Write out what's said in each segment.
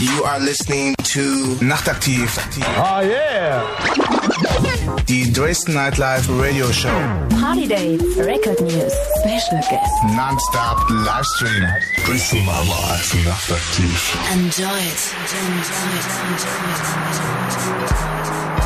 You are listening to Nachtaktiv. Oh yeah! Die Dresden Nightlife Radio Show. Party Dates, Record News, Special Guests. Non-stop Livestream. Dresden Nightlife Nachtaktiv. Enjoy it. Enjoy it. Enjoy it. Imagination,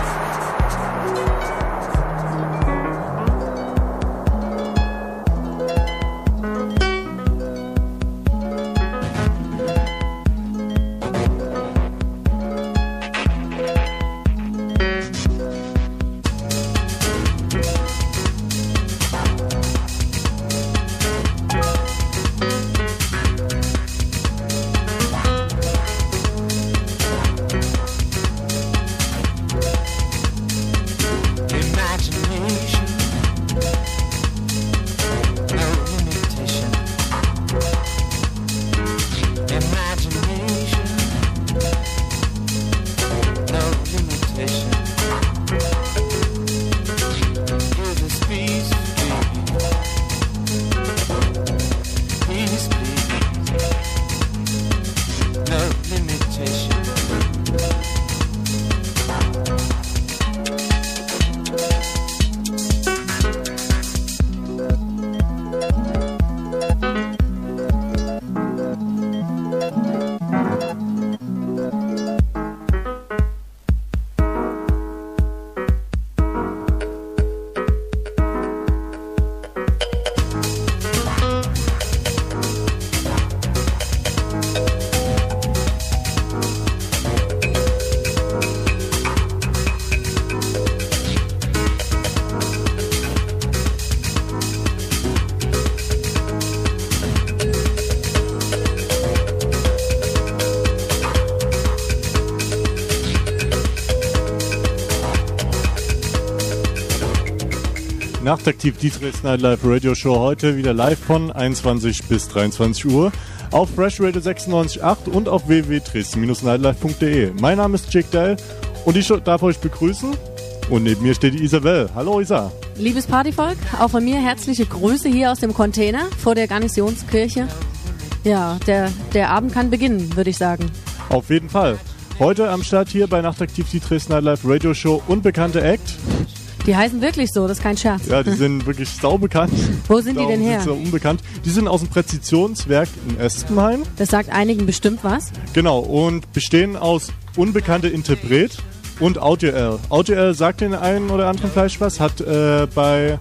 Nachtaktiv die Dresden Nightlife Radio Show heute wieder live von 21 bis 23 Uhr auf Fresh Radio 96.8 und auf www.dresden-nightlife.de. Mein Name ist Jake Dell und ich darf euch begrüßen. Und neben mir steht die Isabel. Hallo Isa. Liebes Partyvolk, auch von mir herzliche Grüße hier aus dem Container vor der Garnisonskirche. Ja, der, der Abend kann beginnen, würde ich sagen. Auf jeden Fall. Heute am Start hier bei Nachtaktiv die Dresden Nightlife Radio Show unbekannte Act. Die heißen wirklich so, das ist kein Scherz. Ja, die sind wirklich saubekannt. Wo sind die denn her? sind sie unbekannt. Die sind aus dem Präzisionswerk in Espenheim. Das sagt einigen bestimmt was. Genau, und bestehen aus unbekannte Interpret und Audio-L. Audio-L sagt den einen oder anderen vielleicht was, hat äh, bei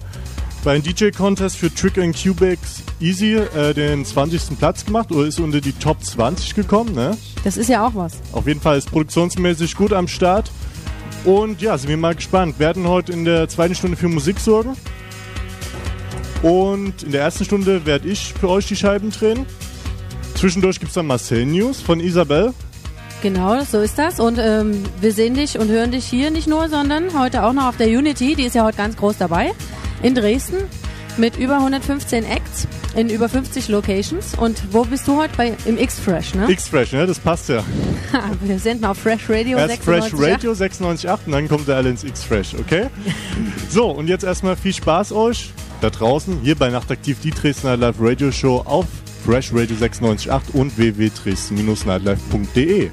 beim DJ-Contest für Trick and Cubics Easy äh, den 20. Platz gemacht oder ist unter die Top 20 gekommen. Ne? Das ist ja auch was. Auf jeden Fall ist produktionsmäßig gut am Start. Und ja, sind wir mal gespannt. Wir werden heute in der zweiten Stunde für Musik sorgen. Und in der ersten Stunde werde ich für euch die Scheiben drehen. Zwischendurch gibt es dann Marcel News von Isabel. Genau, so ist das. Und ähm, wir sehen dich und hören dich hier nicht nur, sondern heute auch noch auf der Unity. Die ist ja heute ganz groß dabei. In Dresden mit über 115 Acts in über 50 Locations. Und wo bist du heute? Bei, Im X-Fresh, ne? X-Fresh, ne? Das passt ja. wir senden auf Fresh Radio Erst Fresh 96.8. Radio 96.8 und dann kommt der alle ins X-Fresh, okay? so, und jetzt erstmal viel Spaß euch da draußen, hier bei Nachtaktiv, die Dresdner Live Radio Show auf Fresh Radio 96.8 und www.dresden-nightlife.de.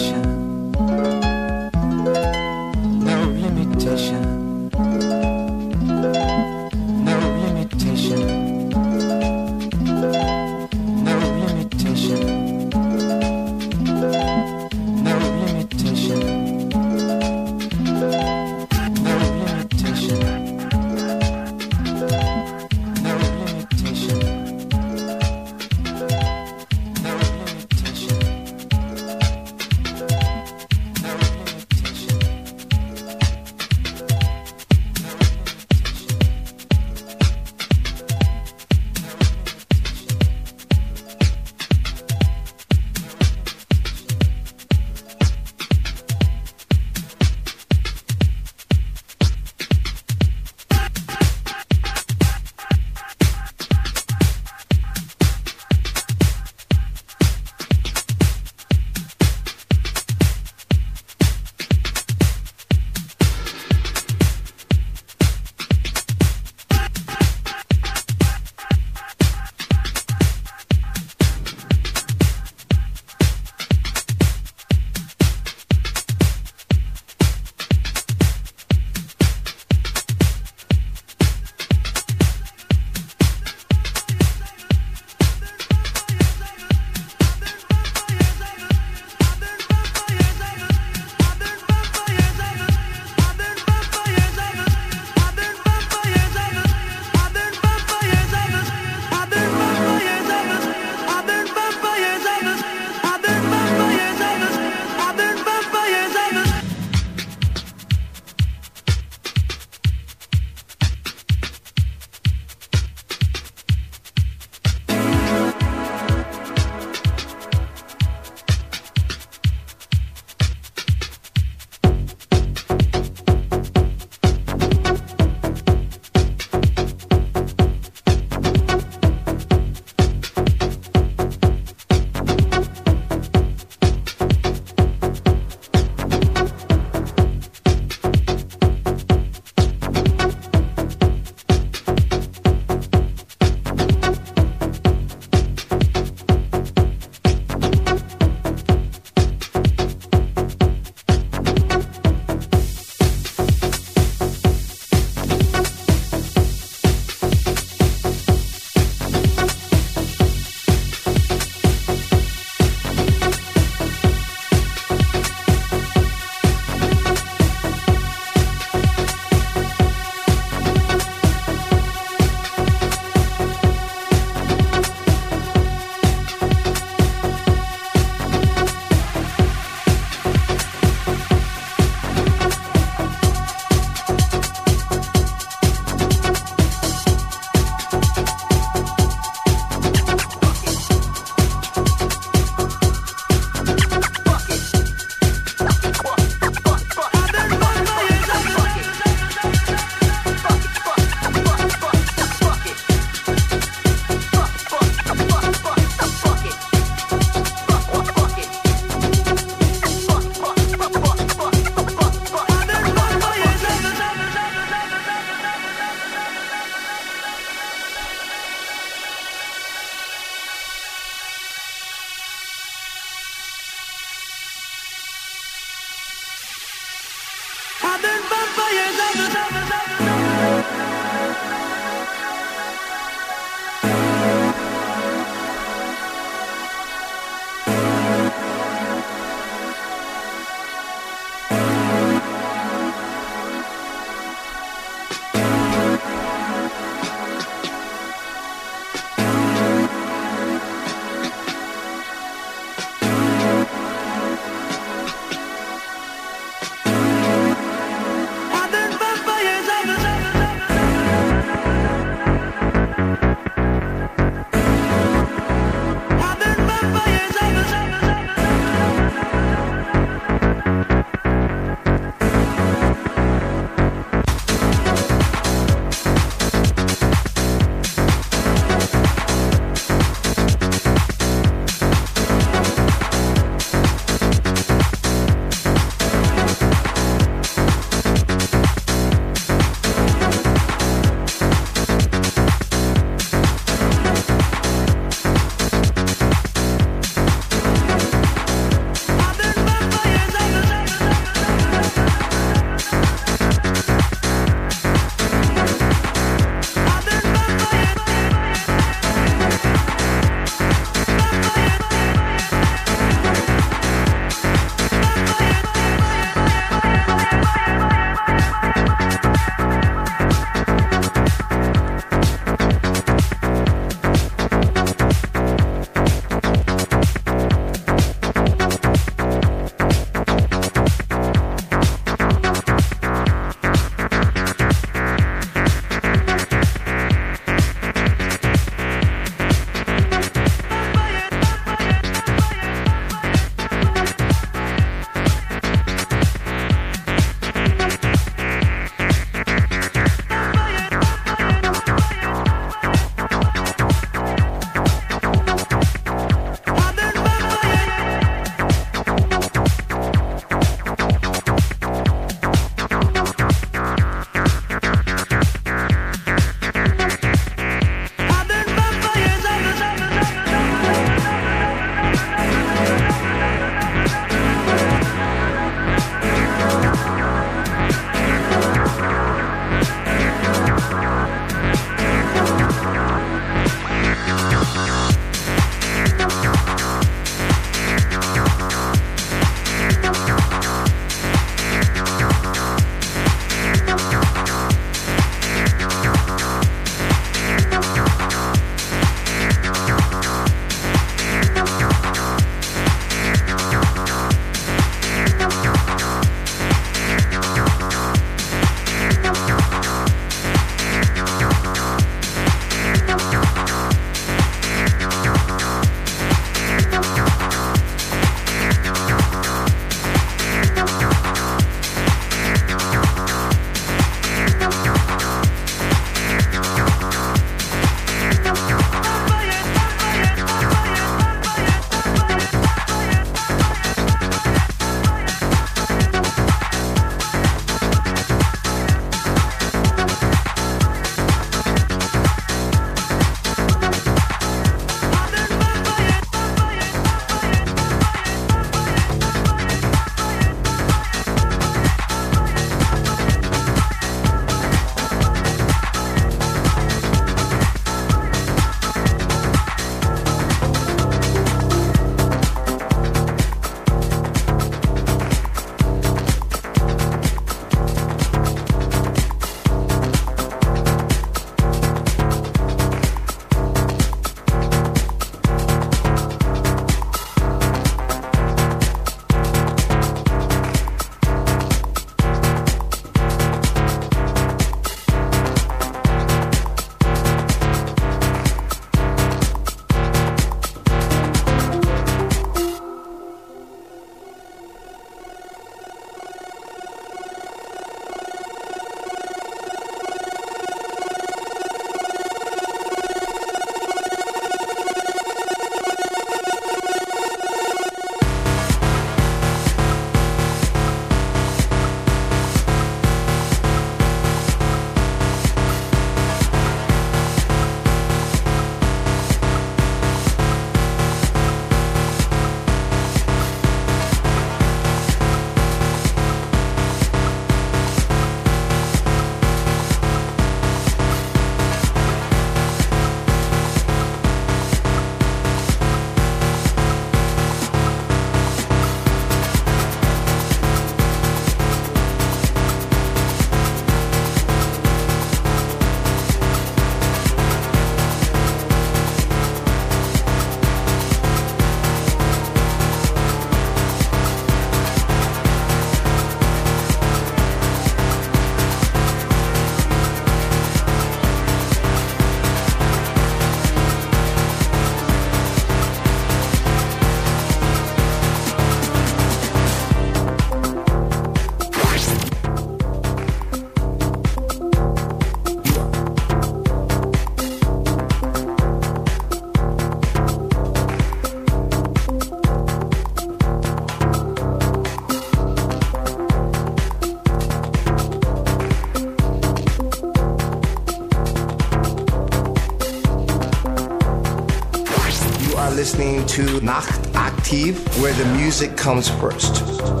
to Nacht Nachtaktiv, where the music comes first.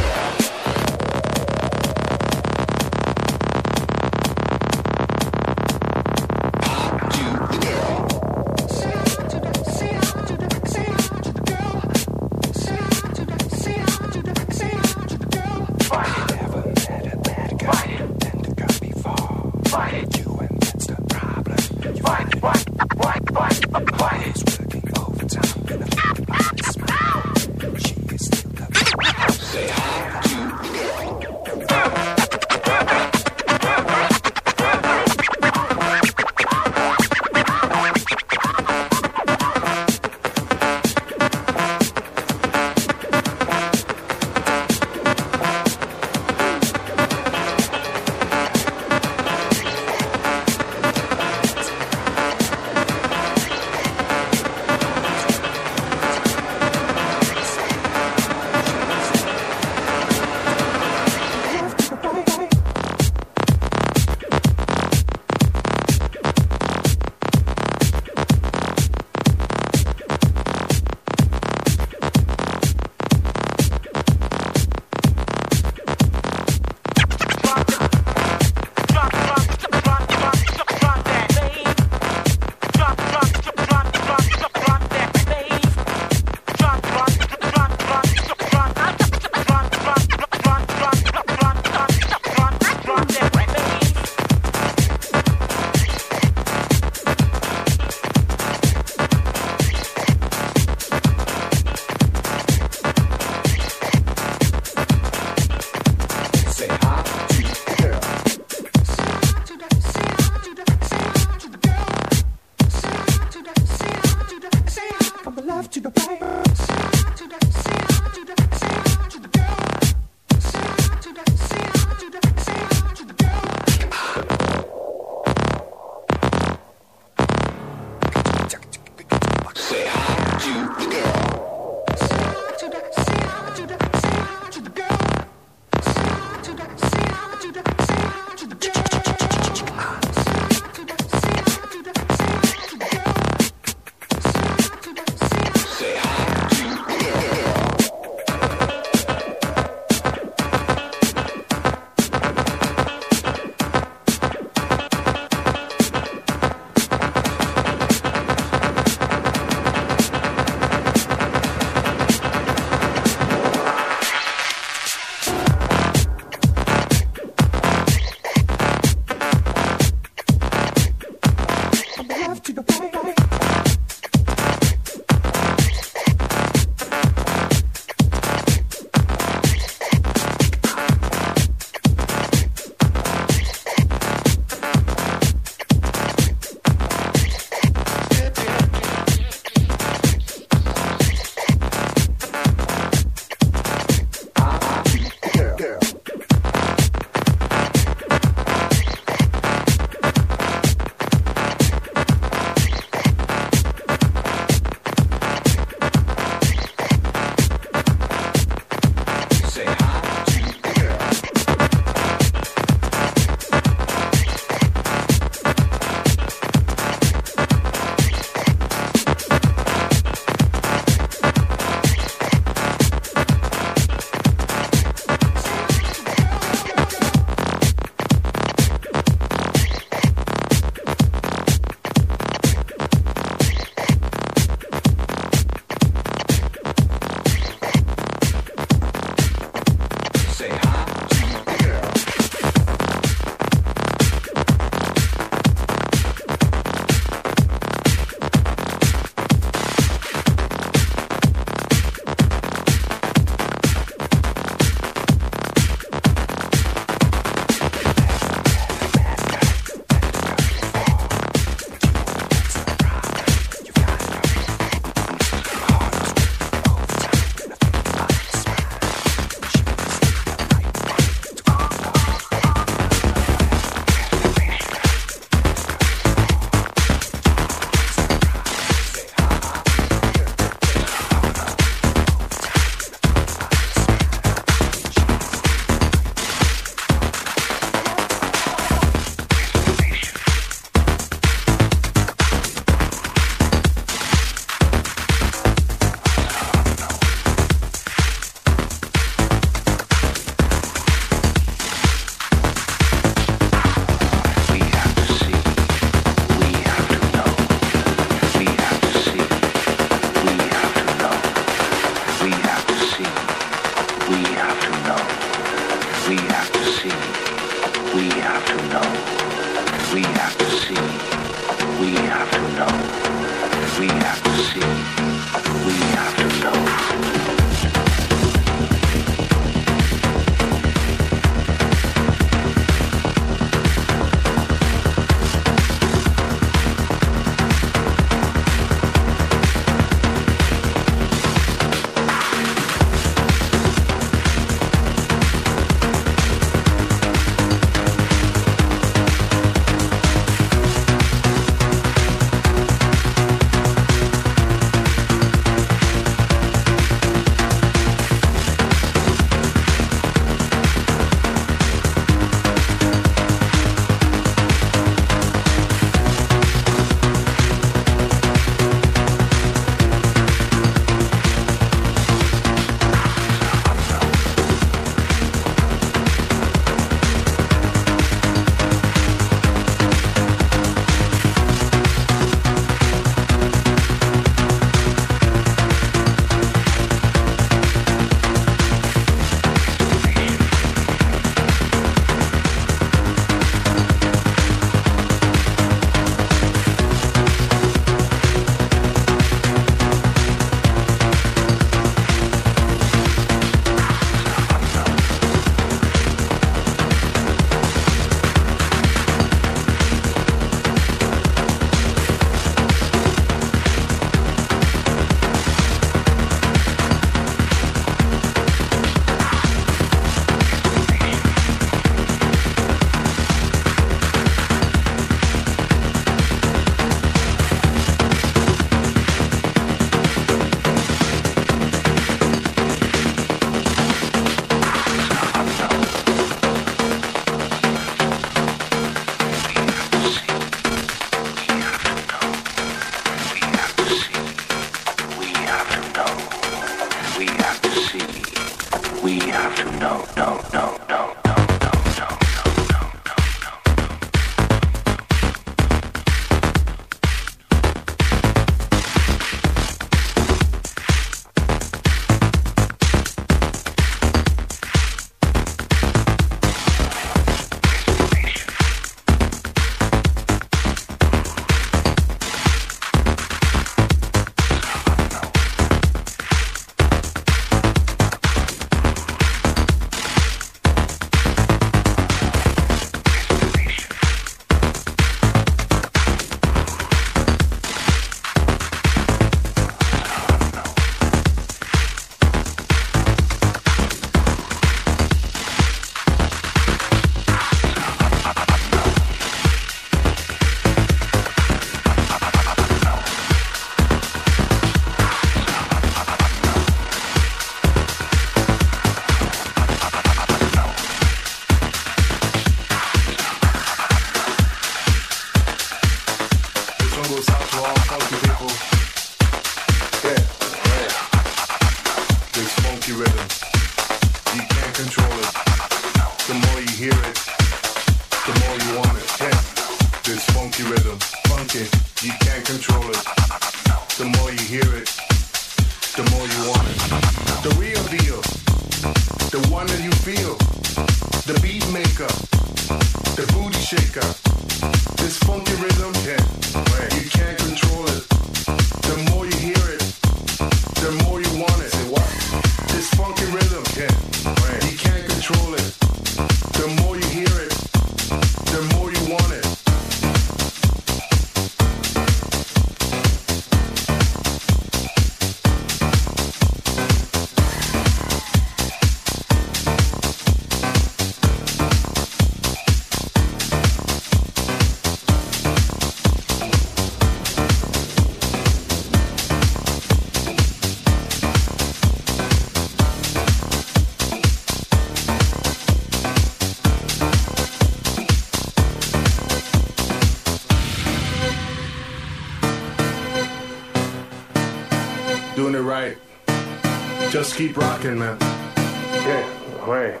rocking, man. Yeah, right.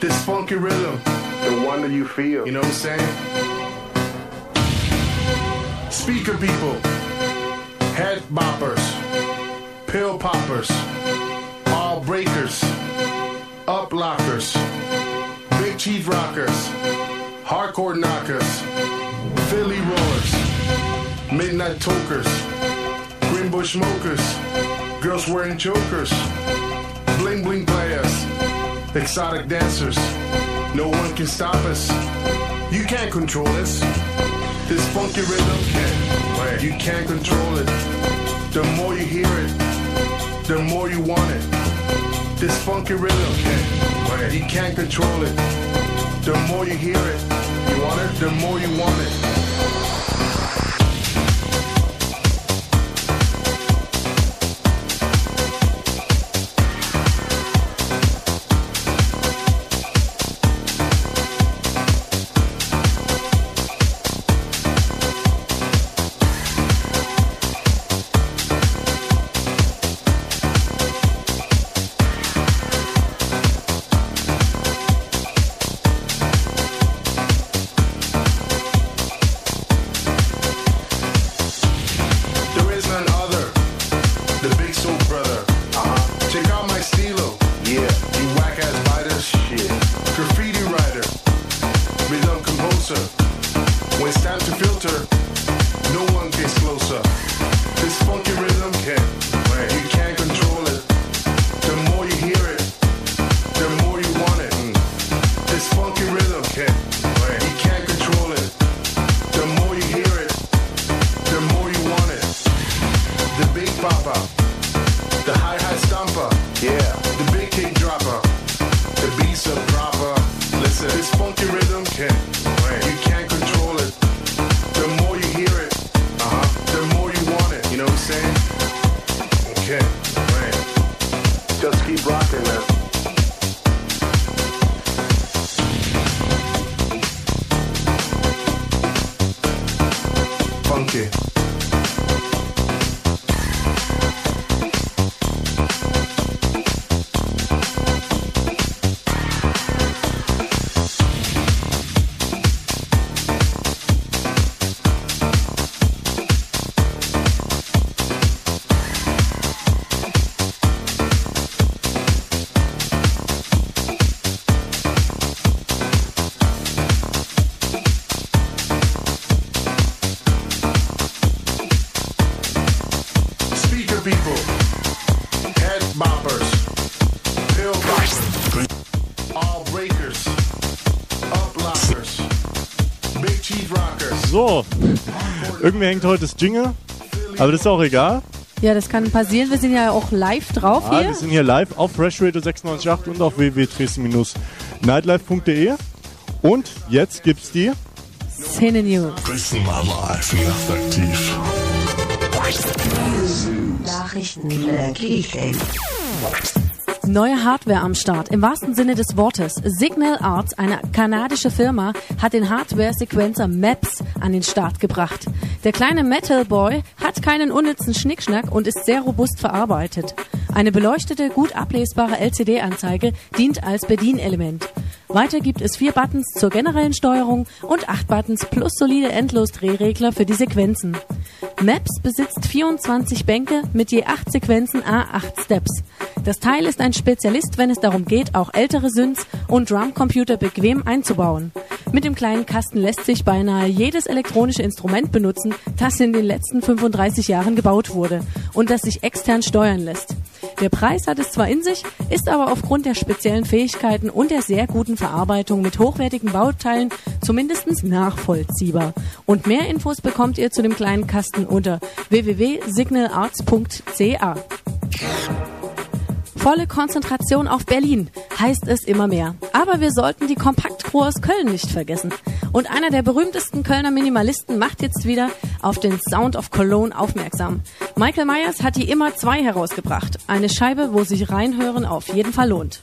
This funky rhythm. The one that you feel. You know what I'm saying? Speaker people, head boppers, pill poppers, all breakers, up lockers, big cheese rockers, hardcore knockers, Philly rollers, midnight tokers bush smokers, girls wearing chokers, bling bling players, exotic dancers. No one can stop us. You can't control us. This funky rhythm can't. You can't control it. The more you hear it, the more you want it. This funky rhythm can't. You can't control it. The more you hear it, you want it. The more you want it. So, irgendwie hängt heute das Jingle, aber das ist auch egal. Ja, das kann passieren. Wir sind ja auch live drauf Ah, hier. wir sind hier live auf Fresh Radio 96.8 und auf www.dresden-nightlife.de. Und jetzt gibt's die Szene News. Dresden Live, effektiv. Nachrichten. Neue Hardware am Start, im wahrsten Sinne des Wortes. Signal Arts, eine kanadische Firma, hat den Hardware-Sequencer Maps an den Start gebracht. Der kleine Metal Boy hat keinen unnützen Schnickschnack und ist sehr robust verarbeitet. Eine beleuchtete, gut ablesbare LCD-Anzeige dient als Bedienelement. Weiter gibt es vier Buttons zur generellen Steuerung und acht Buttons plus solide Endlos-Drehregler für die Sequenzen. Maps besitzt 24 Bänke mit je acht Sequenzen a 8 Steps. Das Teil ist ein Spezialist, wenn es darum geht, auch ältere Synths und Drumcomputer bequem einzubauen. Mit dem kleinen Kasten lässt sich beinahe jedes elektronische Instrument benutzen, das in den letzten 35 Jahren gebaut wurde und das sich extern steuern lässt. Der Preis hat es zwar in sich, ist aber aufgrund der speziellen Fähigkeiten und der sehr guten Verarbeitung mit hochwertigen Bauteilen zumindest nachvollziehbar. Und mehr Infos bekommt ihr zu dem kleinen Kasten unter www.signalarts.ca. Volle Konzentration auf Berlin heißt es immer mehr. Aber wir sollten die Kompaktcrew aus Köln nicht vergessen. Und einer der berühmtesten Kölner Minimalisten macht jetzt wieder auf den Sound of Cologne aufmerksam. Michael Myers hat die immer zwei herausgebracht. Eine Scheibe, wo sich reinhören auf jeden Fall lohnt.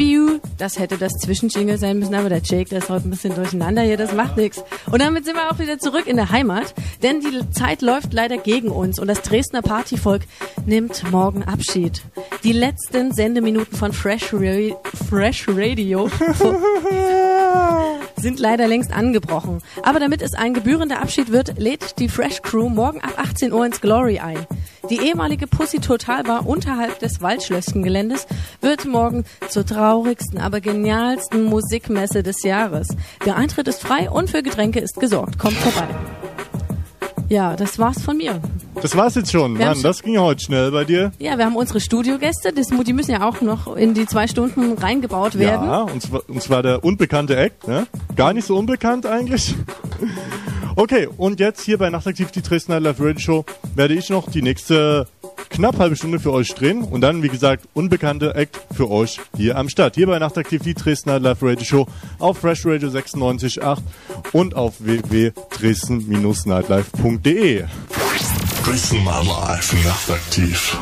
Biu, das hätte das Zwischenjingle sein müssen, aber der Jake, der ist heute ein bisschen durcheinander hier, das macht nichts. Und damit sind wir auch wieder zurück in der Heimat, denn die Zeit läuft leider gegen uns und das Dresdner Partyvolk nimmt morgen Abschied. Die letzten Sendeminuten von Fresh, Ra Fresh Radio sind leider längst angebrochen. Aber damit es ein gebührender Abschied wird, lädt die Fresh Crew morgen ab 18 Uhr ins Glory ein. Die ehemalige Pussy Total Bar unterhalb des Waldschlösschen-Geländes wird morgen zur traurigsten, aber genialsten Musikmesse des Jahres. Der Eintritt ist frei und für Getränke ist gesorgt. Kommt vorbei. Ja, das war's von mir. Das war's jetzt schon. Wir Mann, das ging ja heute schnell bei dir. Ja, wir haben unsere Studiogäste, das, die müssen ja auch noch in die zwei Stunden reingebaut werden. Ja, und zwar, und zwar der unbekannte Act, ne? Gar nicht so unbekannt eigentlich. Okay, und jetzt hier bei Nachtaktiv die Dresdner Live Radio Show werde ich noch die nächste knapp halbe Stunde für euch drehen und dann, wie gesagt, unbekannte Act für euch hier am Start. Hier bei Nachtaktiv die Dresdner Live Radio Show auf Fresh Radio 96.8 und auf www.dresden-nightlife.de. Dresden Nightlife nachtaktiv.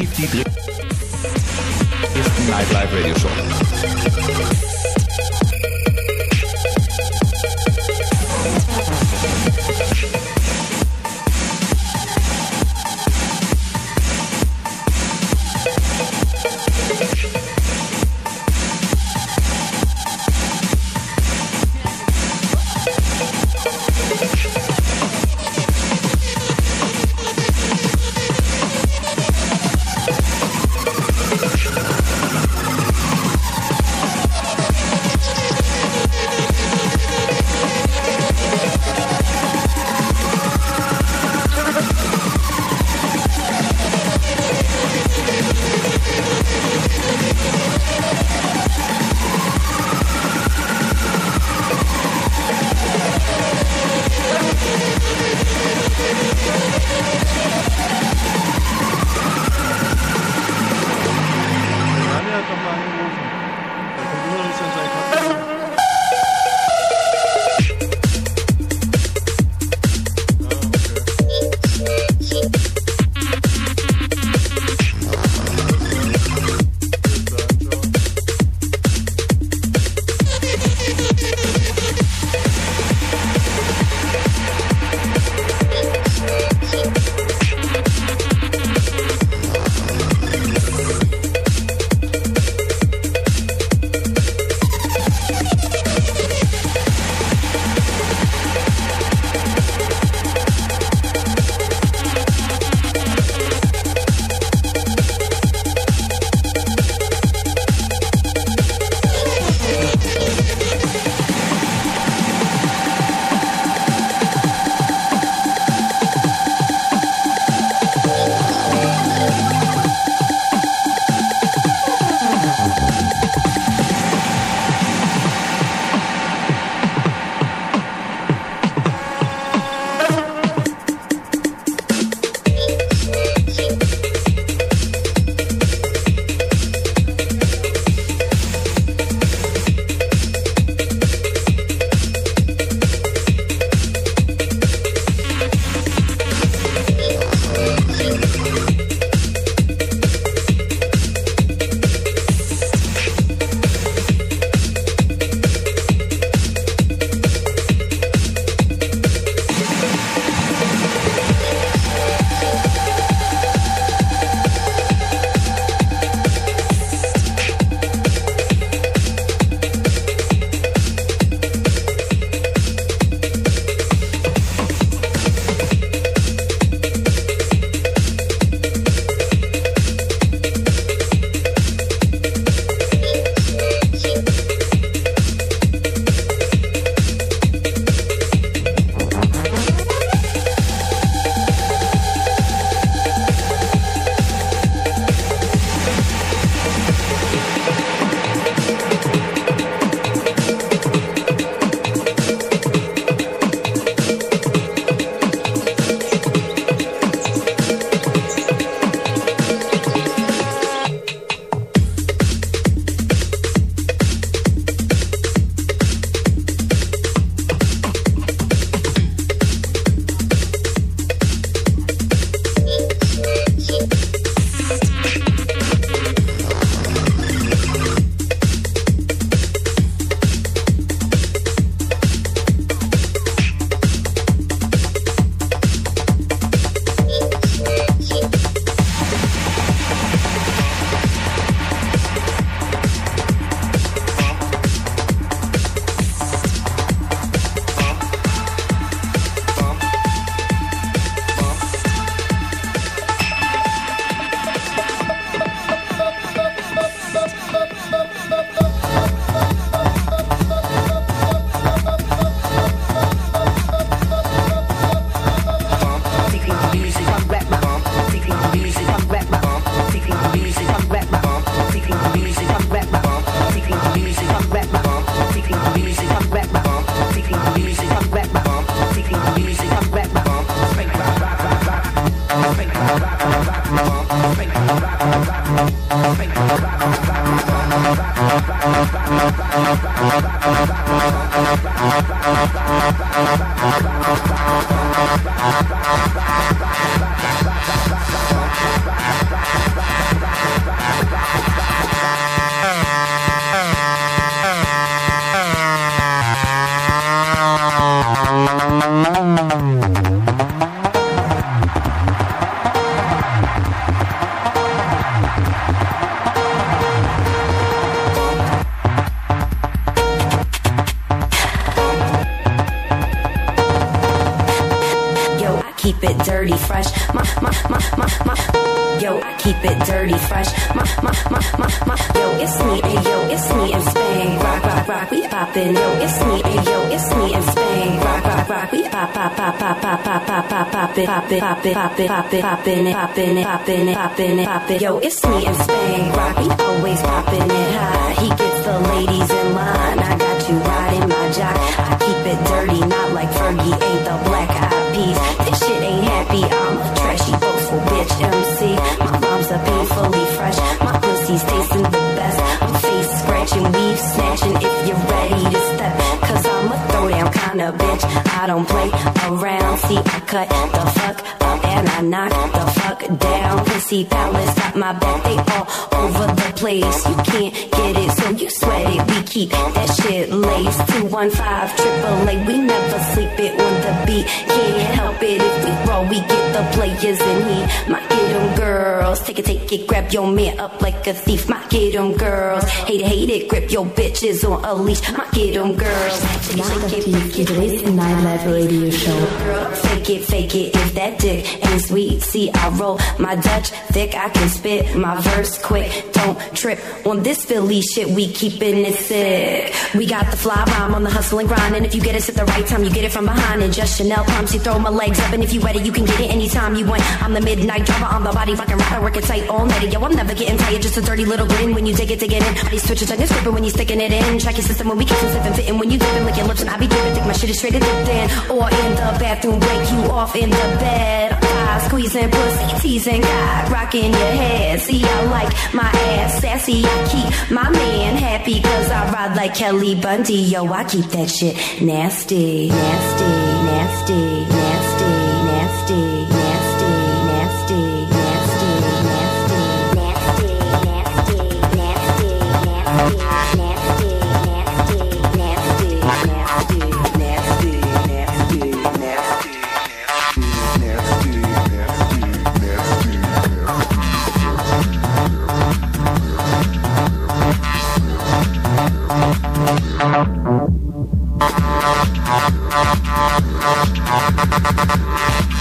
Nachtaktiv, die Dresden pop it, pop it, pop it, pop it, poppin' it, poppin' it, poppin' it, poppin' it. Yo, it's me in Spain. Rock, we always poppin' it high. He gets the ladies in line. I got you riding my jock. I keep it dirty, not like Fergie Ain't the black eyed peas. This shit ain't happy. I'm a trashy, boastful bitch MC. My mom's a painfully fresh. My pussy's tasting the best. I'm face scratching, weave snatching. If you're ready to step, cause I'm a throwdown kind of bitch. I don't play around. See, I cut the fuck and I knock the fuck down. Pussy palace got my back. They all over the place. You can't get it, so you sweat it. We keep that shit laced. 215 triple A. We never sleep it on the beat. Can't help it if we roll. We get the players in here. My get 'em girls. Take it, take it. Grab your man up like a thief. My get 'em girls. Hate it, hate it. Grip your bitches on a leash. My get 'em girls. Take it, Die Dresden Nightlife Radio Show. Girl, fake it, fake it. If that dick ain't sweet, see, I roll my Dutch thick. I can spit my verse quick. Don't trip on this Philly shit. We keeping it sick. We got the fly rhyme on the hustle and grind. And if you get us at the right time, you get it from behind. And just Chanel pumps, you throw my legs up. And if you ready, you can get it anytime you want. I'm the midnight driver on the body, rockin' rider, working tight all night. Yo, I'm never getting tired. Just a dirty little grin when you dig it, dig it in. These switches on your script when you sticking it in. Check your system when we kiss and sipping, fitting when you dipping, lick your lips and I be dripping. Think my shit is straight in. Or in the bathroom, break you off in the bed. God, squeezing pussy, teasing God, rocking your head. See, I like my ass sassy. I keep my man happy cause I ride like Kelly Bundy. Yo, I keep that shit nasty, nasty, nasty, nasty, Thank you.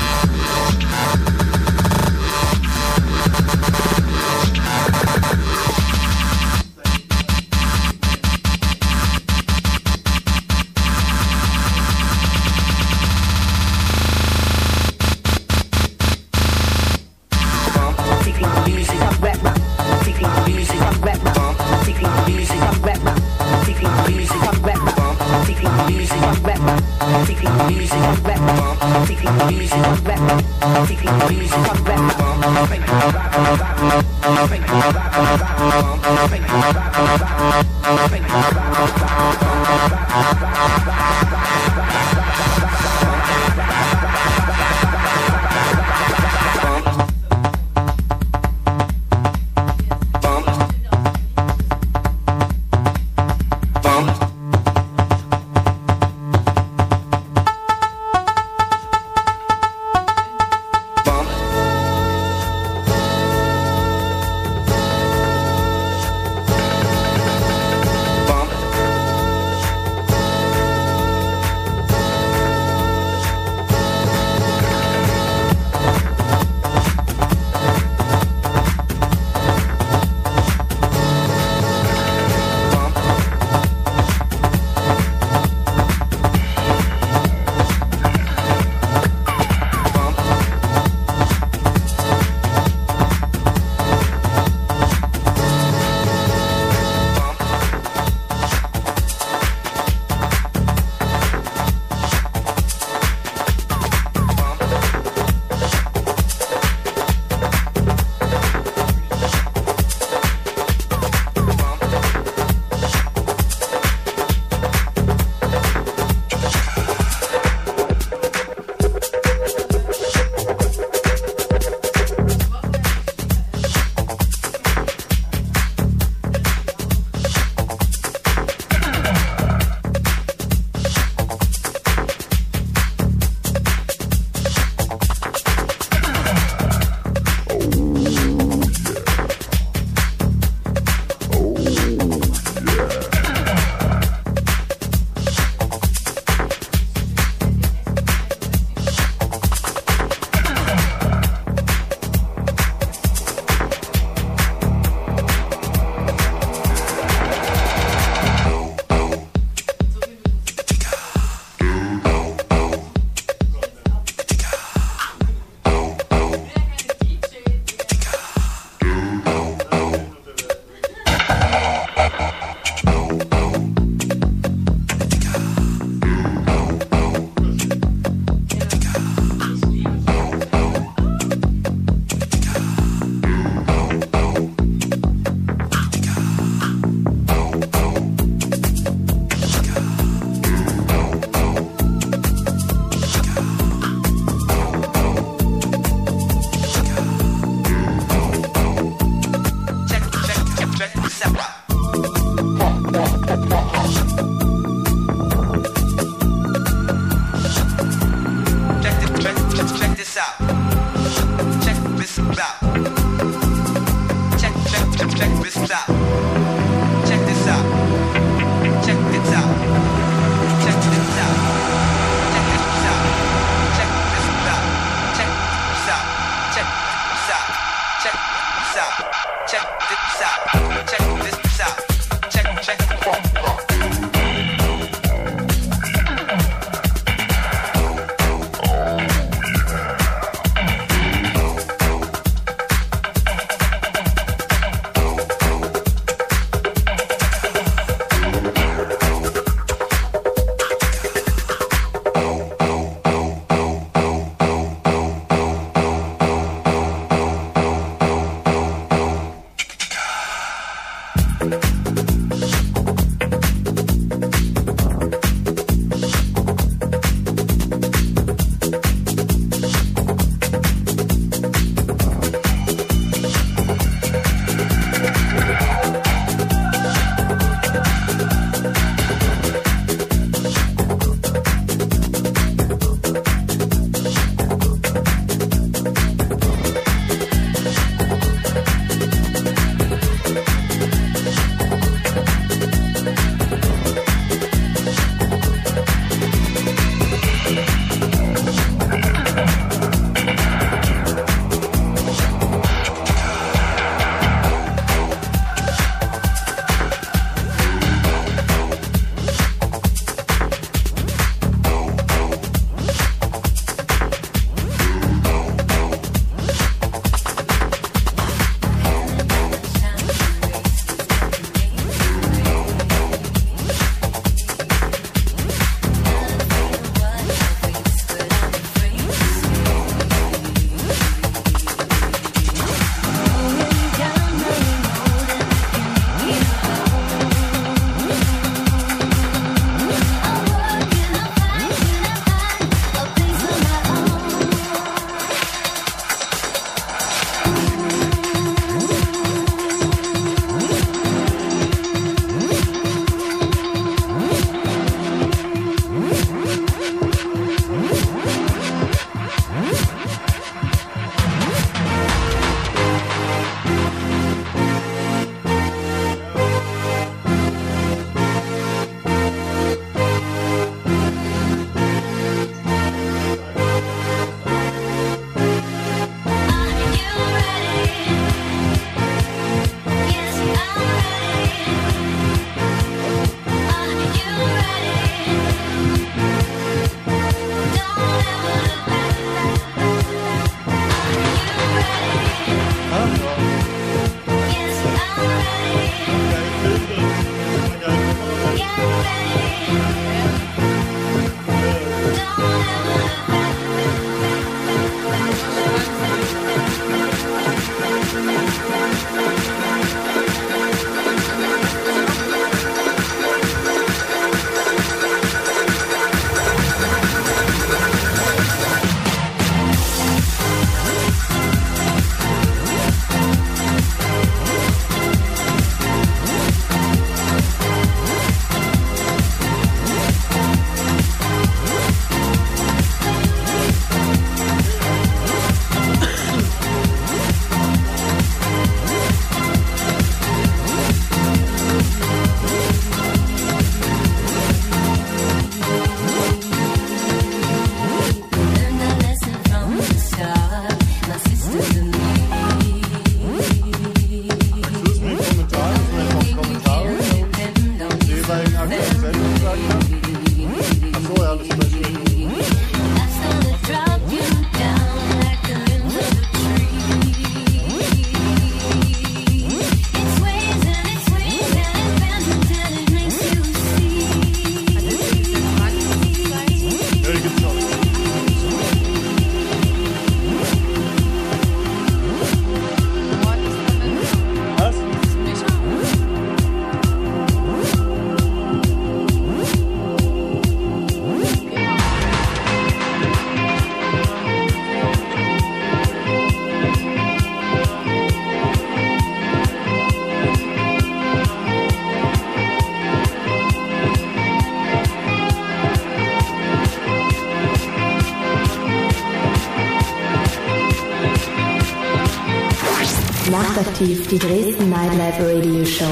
Nachtaktiv, die Dresden Nightlife Radio Show.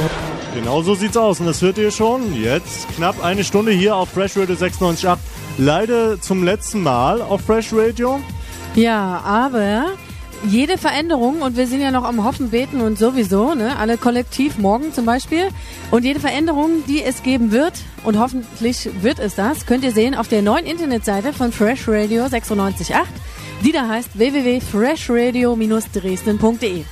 Genau so sieht's aus. Und das hört ihr schon. Jetzt knapp eine Stunde hier auf Fresh Radio 96.8. Leider zum letzten Mal auf Fresh Radio. Ja, aber jede Veränderung, und wir sind ja noch am Hoffen, Beten und sowieso, ne, alle kollektiv morgen zum Beispiel, und jede Veränderung, die es geben wird, und hoffentlich wird es das, könnt ihr sehen auf der neuen Internetseite von Fresh Radio 96.8, die da heißt www.freshradio-dresden.de.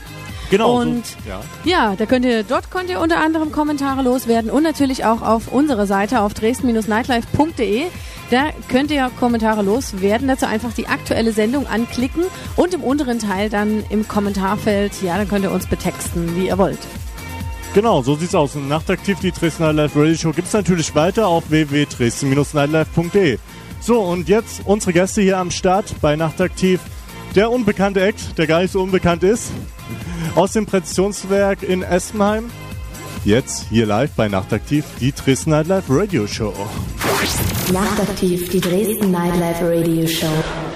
Genau. Und so, ja. ja, da könnt ihr, dort könnt ihr unter anderem Kommentare loswerden und natürlich auch auf unserer Seite auf dresden-nightlife.de. Da könnt ihr Kommentare loswerden. Dazu einfach die aktuelle Sendung anklicken und im unteren Teil dann im Kommentarfeld, ja, dann könnt ihr uns betexten, wie ihr wollt. Genau, so sieht's aus. Und nachtaktiv die Dresden Nightlife Radio Show gibt's natürlich weiter auf www.dresden-nightlife.de. So, und jetzt unsere Gäste hier am Start bei Nachtaktiv. Der unbekannte Act, der gar nicht so unbekannt ist, aus dem Präzisionswerk in Essenheim. Jetzt hier live bei Nachtaktiv die Dresden Nightlife Radio Show. Nachtaktiv, die Dresden Nightlife Radio Show.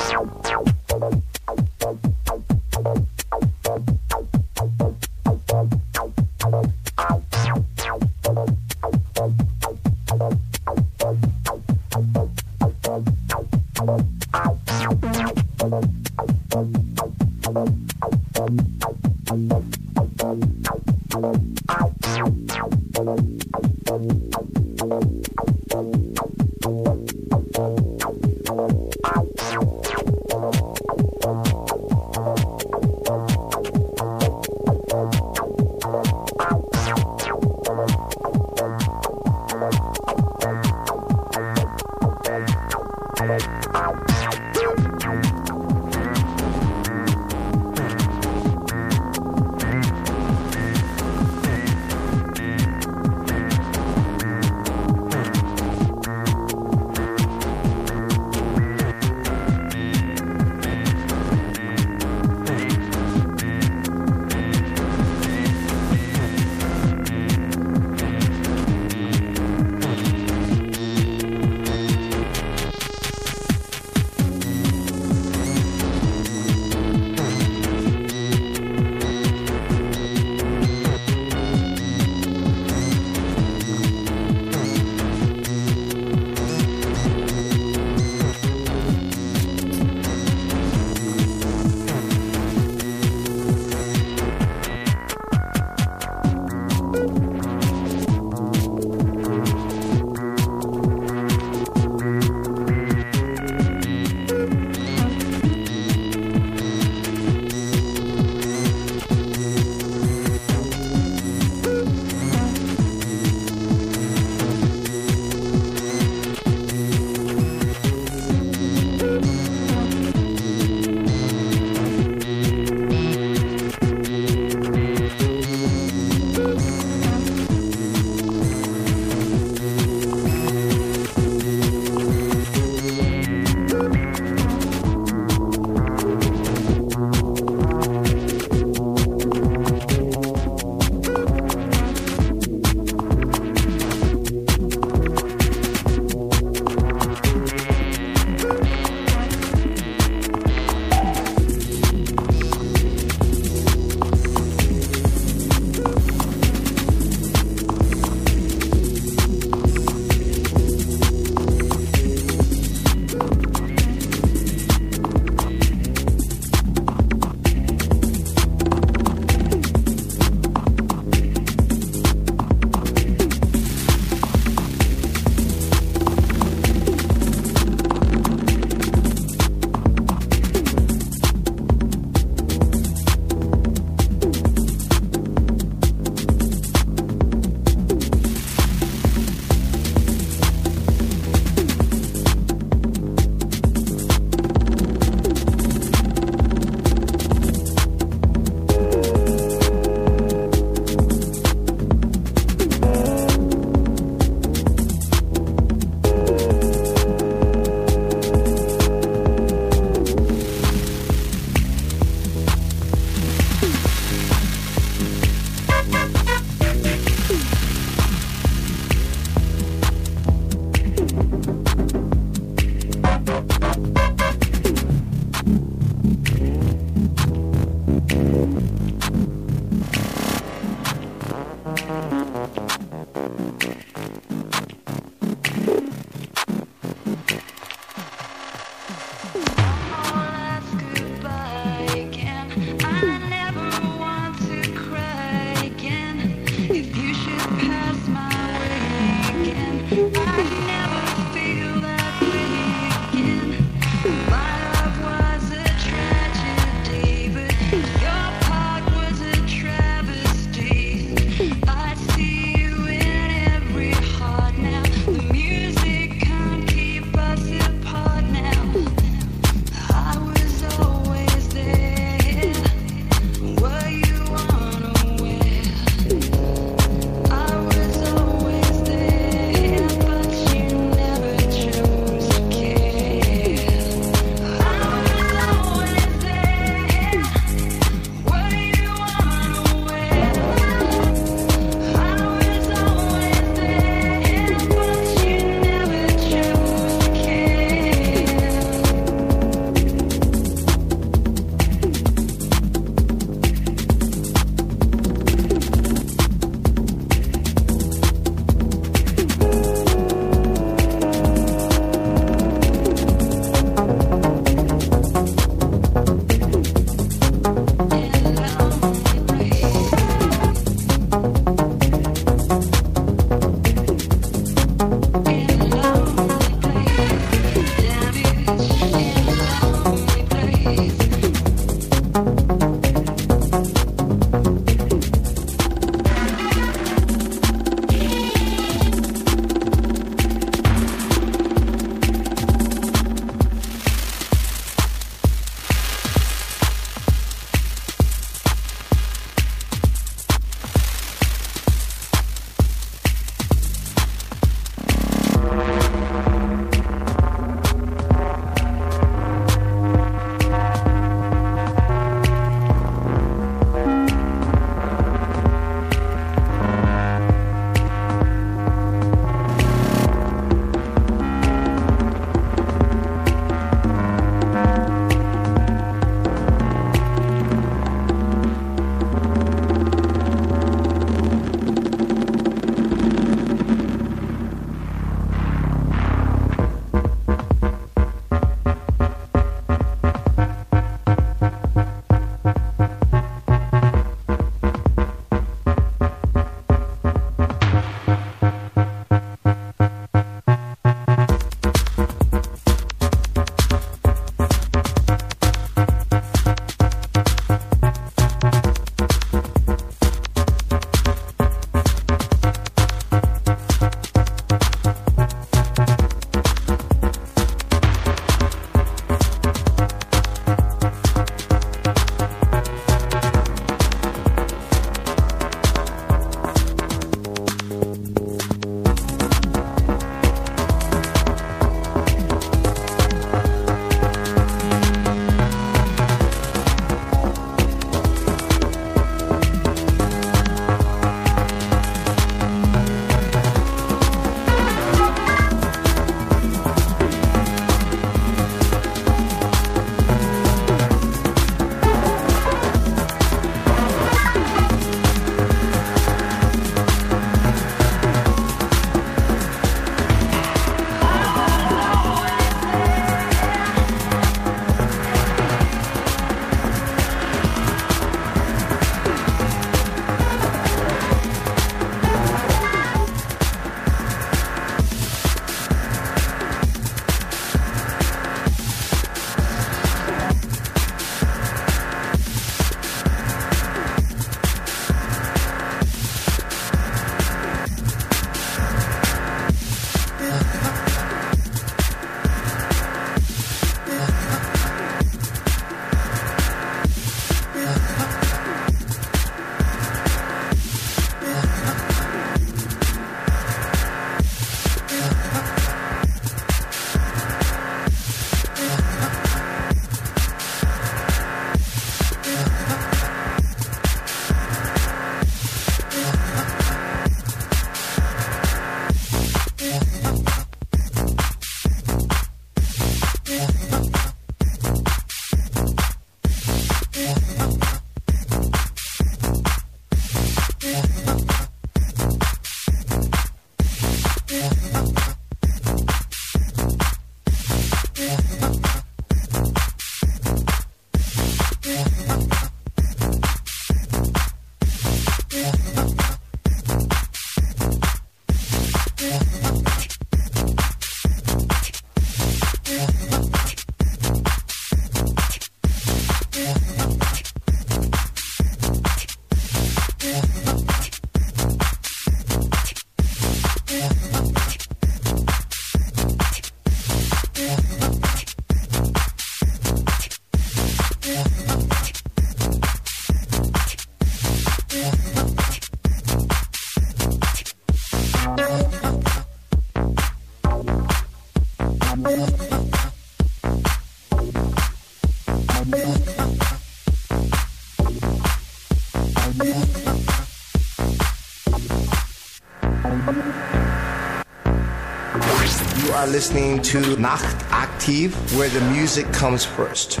Listening to Nacht Aktiv, where the music comes first.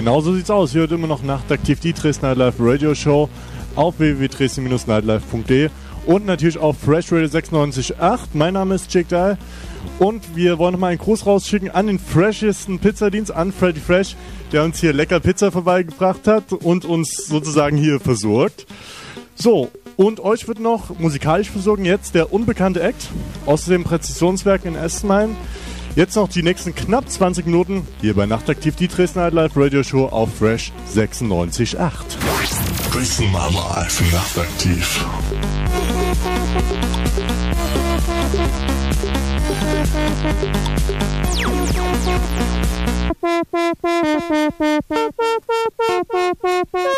Genau so sieht's aus. Ihr hört immer noch nachtaktiv die Dresden Nightlife Radio Show auf www.dresden-nightlife.de und natürlich auf Fresh Radio 96.8. Mein Name ist Jake Dahl und wir wollen nochmal einen Gruß rausschicken an den freshesten Pizzadienst, an Freddy Fresh, der uns hier lecker Pizza vorbeigebracht hat und uns sozusagen hier versorgt. So, und euch wird noch musikalisch versorgen jetzt der unbekannte Act aus dem Präzisionswerk in Essenmain. Jetzt noch die nächsten knapp 20 Minuten hier bei Nachtaktiv, die Dresden Nightlife Radio Show auf Fresh 96.8. Dresden Nightlife nachtaktiv. Thank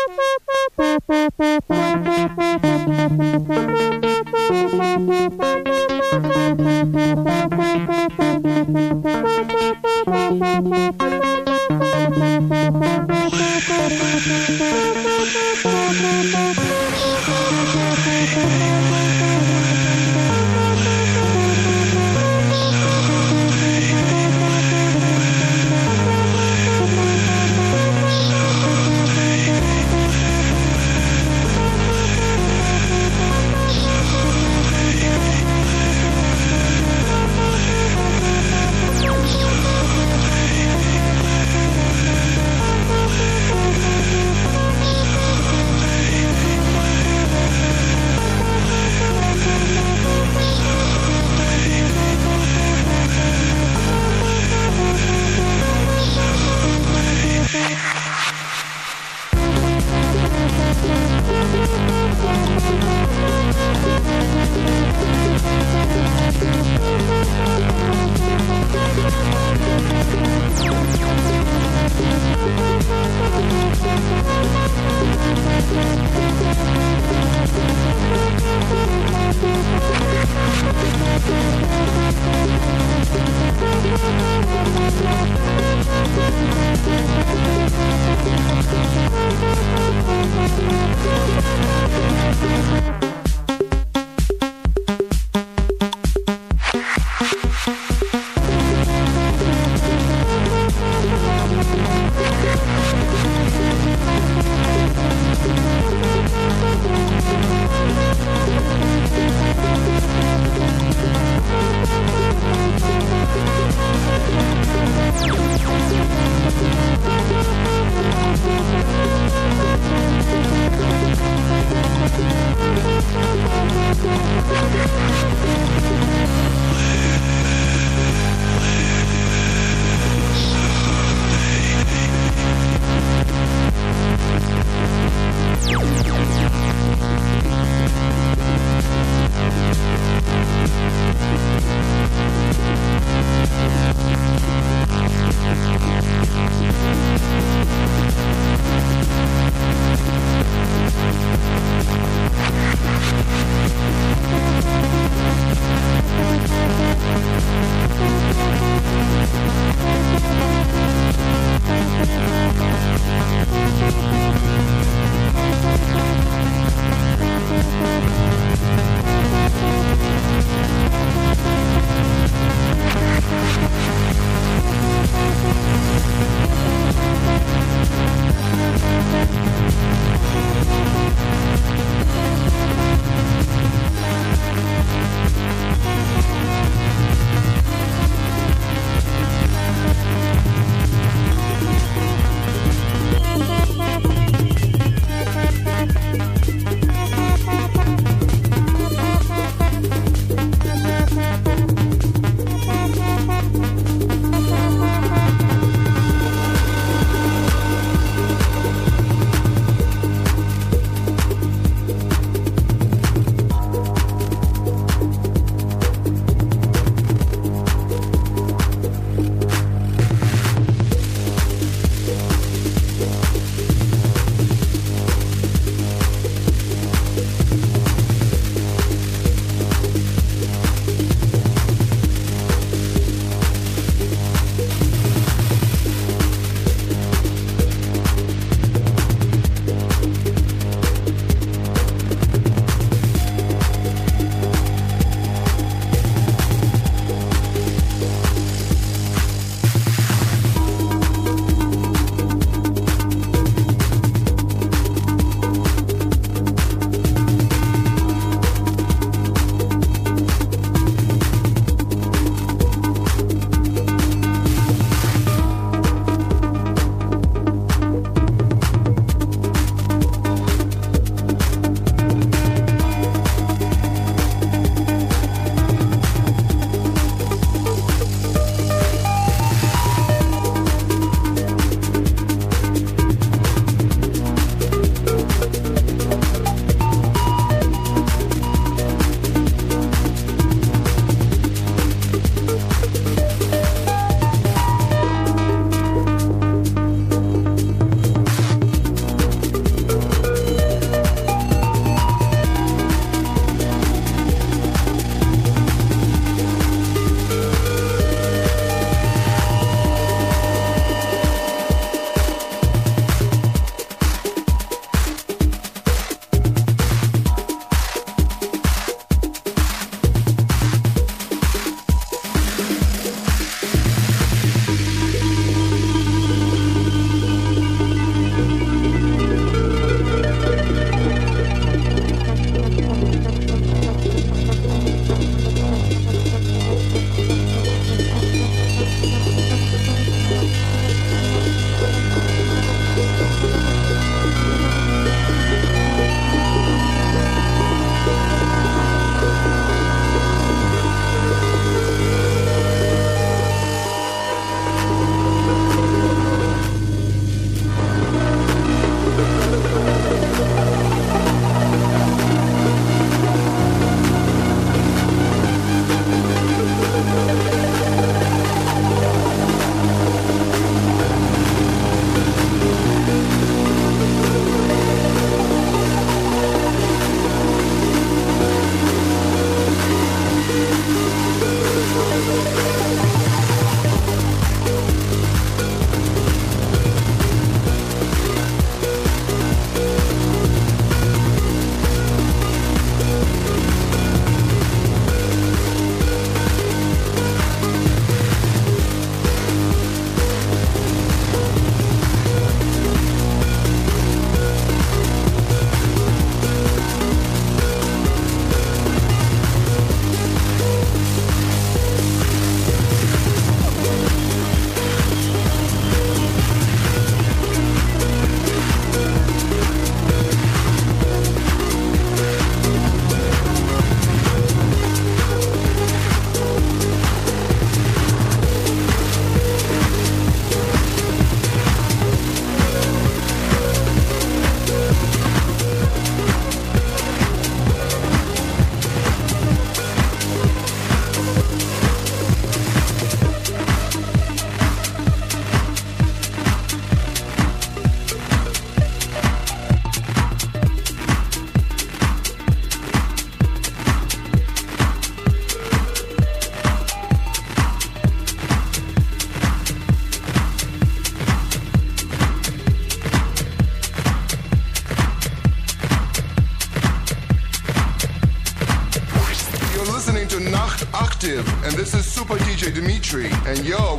Dimitri, and yo,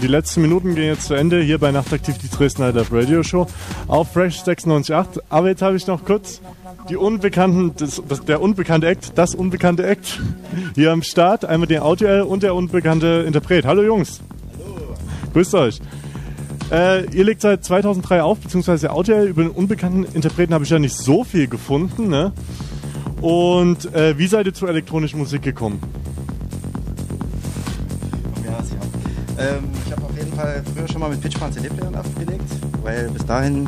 und die letzten Minuten gehen jetzt zu Ende hier bei Nachtaktiv die Dresden Night Live Radio Show auf Fresh 96.8. Aber jetzt habe ich noch kurz die unbekannten, das, das, der unbekannte Act, das unbekannte Act hier am Start. Einmal den Audio und der unbekannte Interpret. Hallo Jungs. Hallo. Grüßt euch. Äh, ihr legt seit 2003 auf, beziehungsweise Audio über den unbekannten Interpreten habe ich ja nicht so viel gefunden. Ne? Und äh, wie seid ihr zur elektronischen Musik gekommen? Ähm, schon mal mit Pitchman CD-Playern aufgelegt, weil bis dahin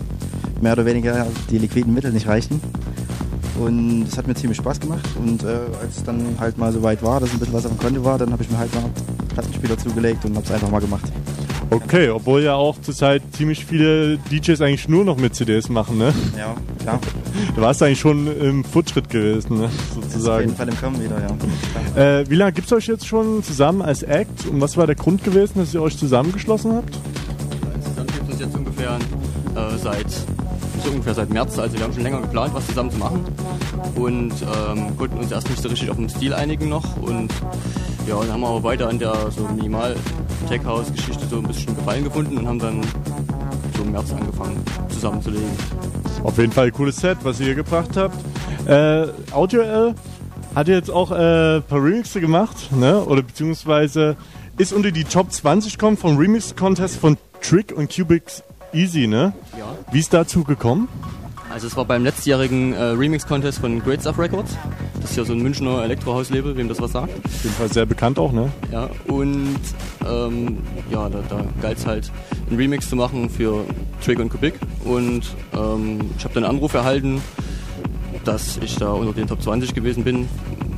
mehr oder weniger die liquiden Mittel nicht reichten. Und es hat mir ziemlich Spaß gemacht. Und äh, als es dann halt mal so weit war, dass ein bisschen was auf dem Konto war, dann habe ich mir halt mal Plattenspieler zugelegt und habe es einfach mal gemacht. Okay, obwohl ja auch zurzeit ziemlich viele DJs eigentlich nur noch mit CDs machen, ne? Ja, klar. Du warst eigentlich schon im Fortschritt gewesen, ne? Ist auf sozusagen. jeden Fall im Kommen wieder, ja. Äh, wie lange gibt es euch jetzt schon zusammen als Act? Und was war der Grund gewesen, dass ihr euch zusammengeschlossen habt? Seit so ungefähr seit März, also wir haben schon länger geplant, was zusammen zu machen und ähm, konnten uns erst nicht so richtig auf den Stil einigen noch und ja, dann haben wir aber weiter an der so Minimal Tech House Geschichte so ein bisschen Gefallen gefunden und haben dann so im März angefangen zusammenzulegen. Auf jeden Fall ein cooles Set, was ihr hier gebracht habt. Äh, Audio L hat jetzt auch äh, ein paar Remixe gemacht, ne? Oder beziehungsweise ist unter die Top 20 gekommen vom Remix Contest von Trick und Cubics Easy, ne? Wie ist dazu gekommen? Also es war beim letztjährigen äh, Remix Contest von Great Stuff Records. Das ist ja so ein Münchner Elektrohauslabel, wem das was sagt. Auf jeden Fall sehr bekannt auch, ne? Ja, und ähm, ja, da, da galt es halt, einen Remix zu machen für Trick und Kubik. Und ähm, ich habe dann einen Anruf erhalten, dass ich da unter den Top 20 gewesen bin.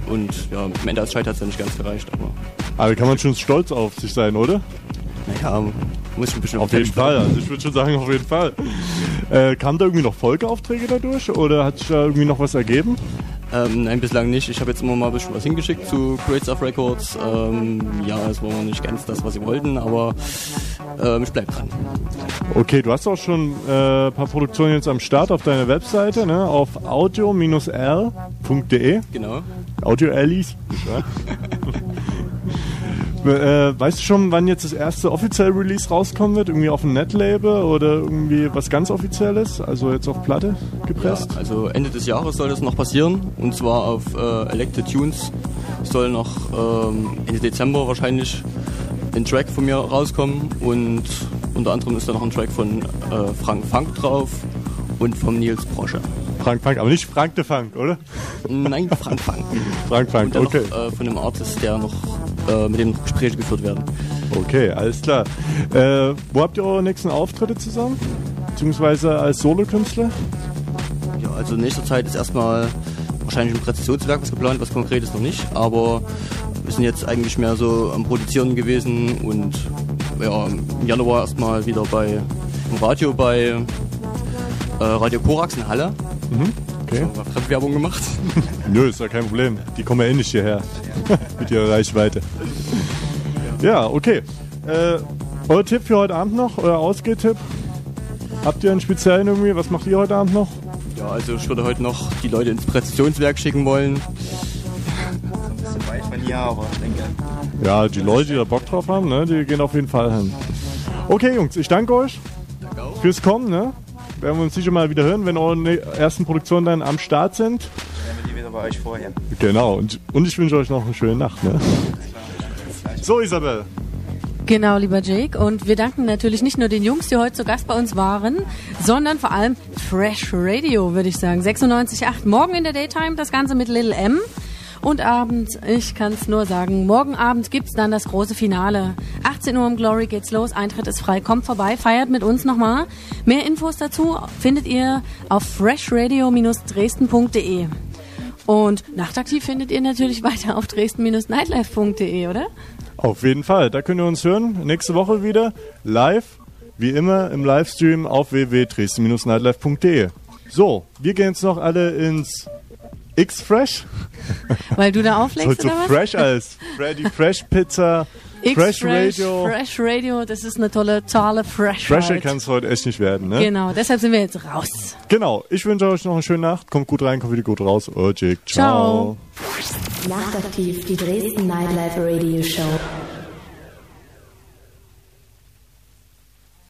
Und ja, am Ende als Scheit hat es ja nicht ganz gereicht, aber Aber kann man schon stolz auf sich sein, oder? Naja, muss ich ein bisschen Auf jeden Fall, also ich würde schon sagen, auf jeden Fall. Äh, kamen da irgendwie noch Folgeaufträge dadurch oder hat sich da irgendwie noch was ergeben? Ähm, nein, bislang nicht. Ich habe jetzt immer mal ein bisschen was hingeschickt zu Great Stuff Records. Ähm, ja, es war noch nicht ganz das, was sie wollten, aber ähm, ich bleib dran. Okay, du hast auch schon äh, ein paar Produktionen jetzt am Start auf deiner Webseite, ne? auf audio-l.de. Genau. Audio Allies. äh, weißt du schon, wann jetzt das erste offizielle Release rauskommen wird? Irgendwie auf dem Netlabel oder irgendwie was ganz Offizielles? Also jetzt auf Platte gepresst? Ja, also Ende des Jahres soll das noch passieren und zwar auf äh, Elected Tunes soll noch ähm, Ende Dezember wahrscheinlich ein Track von mir rauskommen und unter anderem ist da noch ein Track von äh, Frank Funk drauf und vom Nils Brosche. Frank Funk, aber nicht Frank de Funk, oder? Nein, Frank Funk. Frank Funk, Und dann okay. noch äh, von einem Artist, der noch äh, mit dem Gespräche geführt werden. Okay, alles klar. Äh, wo habt ihr eure nächsten Auftritte zusammen? Beziehungsweise als Solokünstler? Ja, also in nächster Zeit ist erstmal wahrscheinlich ein Präzisionswerk was geplant, was konkret ist noch nicht, aber wir sind jetzt eigentlich mehr so am Produzieren gewesen und ja, im Januar erstmal wieder bei im Radio bei äh, Radio Korax in Halle. Mhm. Okay. So, mal Fremdwerbung gemacht. Nö, ist ja kein Problem. Die kommen ja eh nicht hierher. Mit ihrer Reichweite. Ja, okay. Äh, euer Tipp für heute Abend noch? Euer Ausgehtipp? Habt ihr einen speziellen irgendwie? Was macht ihr heute Abend noch? Ja, also ich würde heute noch die Leute ins Präzisionswerk schicken wollen. Ein bisschen weit von hier, aber ich denke. Ja, die Leute, die da Bock drauf haben, ne, die gehen auf jeden Fall hin. Okay, Jungs, ich danke euch fürs Kommen. Ne? Werden wir uns sicher mal wieder hören, wenn eure ne- ersten Produktionen dann am Start sind. Dann wir die wieder bei euch vorher. Genau, und, und ich wünsche euch noch eine schöne Nacht. Ne? So, Isabel. Genau, lieber Jake. Und wir danken natürlich nicht nur den Jungs, die heute zu Gast bei uns waren, sondern vor allem Fresh Radio, würde ich sagen. 96.8. Morgen in der Daytime das Ganze mit Little M. Und abends, ich kann es nur sagen, morgen Abend gibt's dann das große Finale. 18 Uhr im Glory geht's los, Eintritt ist frei. Kommt vorbei, feiert mit uns nochmal. Mehr Infos dazu findet ihr auf freshradio-dresden.de. Und nachtaktiv findet ihr natürlich weiter auf dresden-nightlife.de, oder? Auf jeden Fall. Da könnt ihr uns hören. Nächste Woche wieder live, wie immer im Livestream auf www.dresden-nightlife.de. So, wir gehen jetzt noch alle ins X-Fresh. Weil du da auflegst, so oder was? fresh als Freddy Fresh Pizza, X Fresh Fresh, Radio. Fresh Radio, das ist eine tolle, tolle Freshheit. Fresher kann es heute echt nicht werden, ne? Genau, deshalb sind wir jetzt raus. Genau. Ich wünsche euch noch eine schöne Nacht. Kommt gut rein, kommt wieder gut raus. Euer Jake. Ciao. Nachtaktiv, die Dresden Nightlife Radio Show.